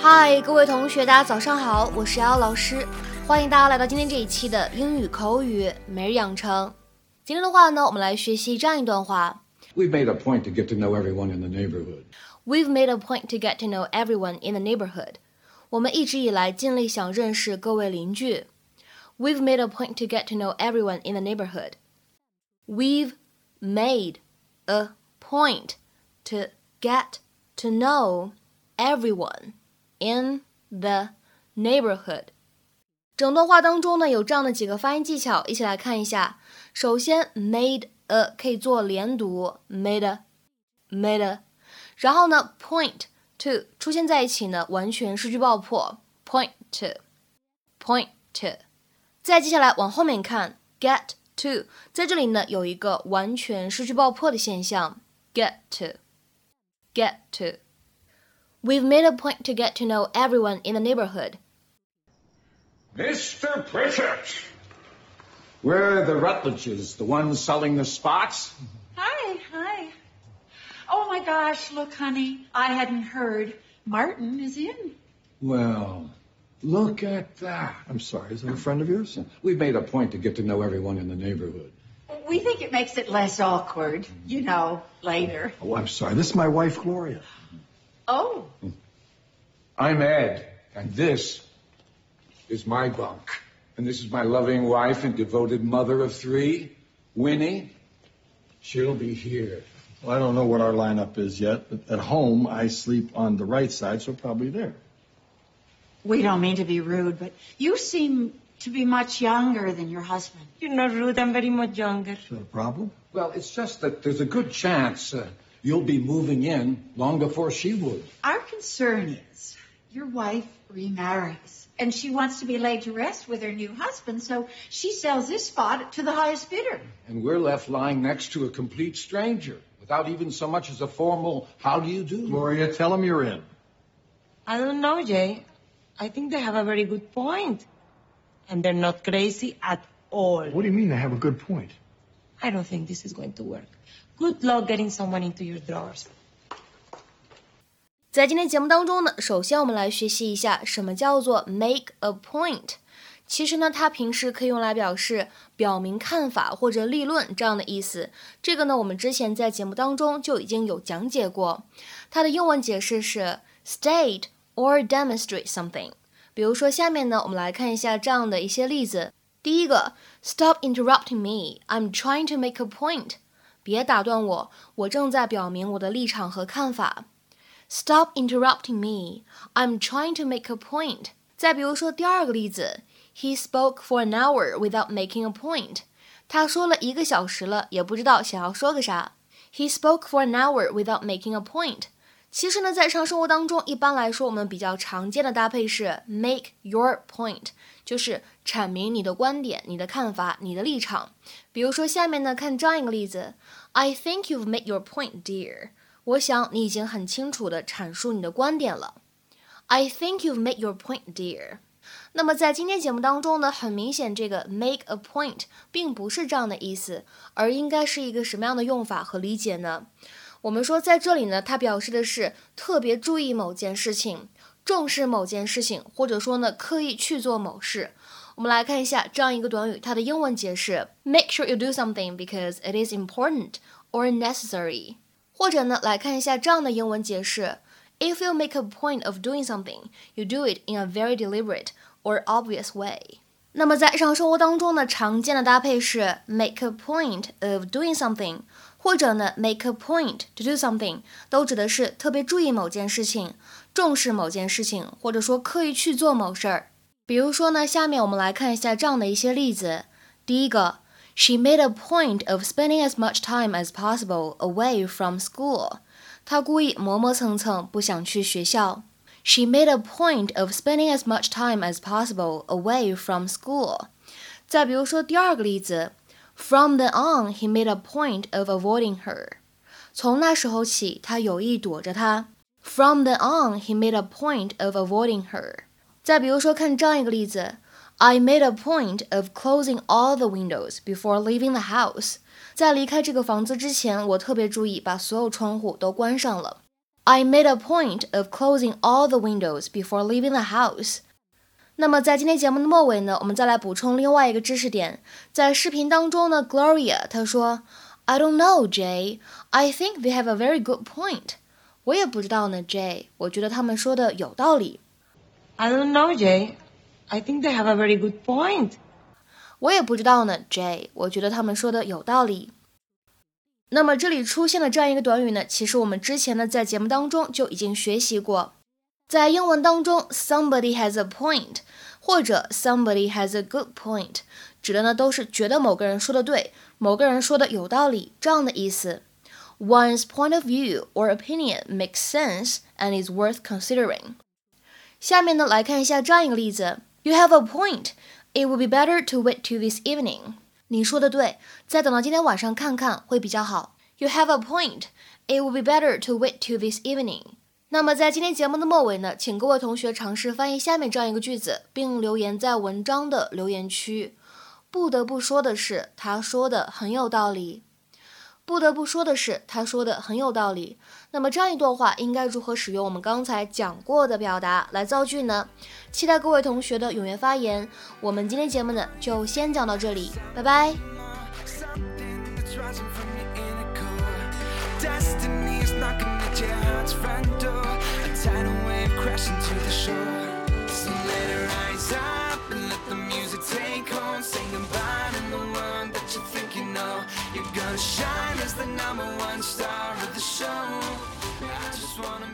嗨，各位同学，大家早上好，我是瑶瑶老师，欢迎大家来到今天这一期的英语口语每日养成。今天的话呢，我们来学习这样一段话：We've made a point to get to know everyone in the neighborhood. We've made a point to get to know everyone in the neighborhood. 我们一直以来尽力想认识各位邻居。We've made a point to get to know everyone in the neighborhood. We've made a point to get to know everyone In the neighborhood。整段话当中呢，有这样的几个发音技巧，一起来看一下。首先，made a 可以做连读，made a，made a。然后呢，point to 出现在一起呢，完全失去爆破，point to，point to。再接下来往后面看，get to 在这里呢有一个完全失去爆破的现象，get to，get to。We've made a point to get to know everyone in the neighborhood. Mr. Pritchett! Where are the Rutledges, the ones selling the spots? Hi, hi. Oh my gosh, look, honey, I hadn't heard. Martin is in. Well, look at that. I'm sorry, is that a friend of yours? We've made a point to get to know everyone in the neighborhood. We think it makes it less awkward, you know, later. Oh, I'm sorry. This is my wife, Gloria. Oh. I'm Ed, and this is my bunk. And this is my loving wife and devoted mother of three, Winnie. She'll be here. Well, I don't know what our lineup is yet, but at home I sleep on the right side, so probably there. We don't mean to be rude, but you seem to be much younger than your husband. You're not rude. I'm very much younger. Is that a problem? Well, it's just that there's a good chance uh, you'll be moving in long before she would. Our concern is your wife remarries and she wants to be laid to rest with her new husband, so she sells this spot to the highest bidder. And we're left lying next to a complete stranger without even so much as a formal how do you do. Gloria, tell him you're in. I don't know, Jay. I think they have a very good point. And they're not crazy at all. What do you mean they have a good point? I don't think this is going to work. Good luck getting someone into your drawers. 在今天节目当中呢，首先我们来学习一下什么叫做 make a point。其实呢，它平时可以用来表示表明看法或者立论这样的意思。这个呢，我们之前在节目当中就已经有讲解过。它的英文解释是 state or demonstrate something。比如说下面呢，我们来看一下这样的一些例子。第一个，Stop interrupting me. I'm trying to make a point. 别打断我，我正在表明我的立场和看法。Stop interrupting me. I'm trying to make a point. 再比如说第二个例子，He spoke for an hour without making a point. 他说了一个小时了，也不知道想要说个啥。He spoke for an hour without making a point. 其实呢，在日常生活当中，一般来说，我们比较常见的搭配是 make your point，就是阐明你的观点、你的看法、你的立场。比如说下面呢，看这样一个例子：I think you've made your point, dear. 我想你已经很清楚地阐述你的观点了。I think you've made your point, dear. 那么在今天节目当中呢，很明显这个 make a point 并不是这样的意思，而应该是一个什么样的用法和理解呢？我们说在这里呢，它表示的是特别注意某件事情，重视某件事情，或者说呢刻意去做某事。我们来看一下这样一个短语，它的英文解释：make sure you do something because it is important or necessary。或者呢，来看一下这样的英文解释：If you make a point of doing something, you do it in a very deliberate or obvious way。那么在日常生活当中呢，常见的搭配是 make a point of doing something， 或者呢 make a point to do something，都指的是特别注意某件事情，重视某件事情，或者说刻意去做某事儿。比如说呢，下面我们来看一下这样的一些例子。第一个。She made a point of spending as much time as possible away from school. 她故意磨磨蹭蹭，不想去学校。She made a point of spending as much time as possible away from school. 再比如说第二个例子 ，From then on, he made a point of avoiding her. 从那时候起，他有意躲着她。From then on, he made a point of avoiding her. 再比如说，看这样一个例子。I made a point of closing all the windows before leaving the house. 在离开这个房子之前，我特别注意把所有窗户都关上了。 I made a point of closing all the windows before leaving the house. 那么在今天节目的末尾呢，我们再来补充另外一个知识点。在视频当中呢，Gloria 她说，I don't know, Jay. I think they have a very good point. 我也不知道呢，Jay。我觉得他们说的有道理。I don't know, Jay. I think they have a very good point. 我也不知道呢，Jay。我觉得他们说的有道理。那么这里出现的这样一个短语呢，其实我们之前呢在节目当中就已经学习过。在英文当中，somebody has a point 或者 somebody has a good point，指的呢都是觉得某个人说的对，某个人说的有道理这样的意思。One's point of view or opinion makes sense and is worth considering。下面呢来看一下这样一个例子：You have a point. It would be better to wait till this evening. 你说的对，再等到今天晚上看看会比较好。You have a point. It would be better to wait till this evening. 那么在今天节目的末尾呢，请各位同学尝试翻译下面这样一个句子，并留言在文章的留言区。不得不说的是，他说的很有道理。不得不说的是，他说的很有道理。那么这样一段话应该如何使用我们刚才讲过的表达来造句呢？期待各位同学的踊跃发言。我们今天节目呢就先讲到这里，拜拜。at your heart's front door. A tidal wave crashing to the shore. So let it rise up and let the music take hold. Sing goodbye to the one that you think you know. You're gonna shine as the number one star of the show. I just wanna.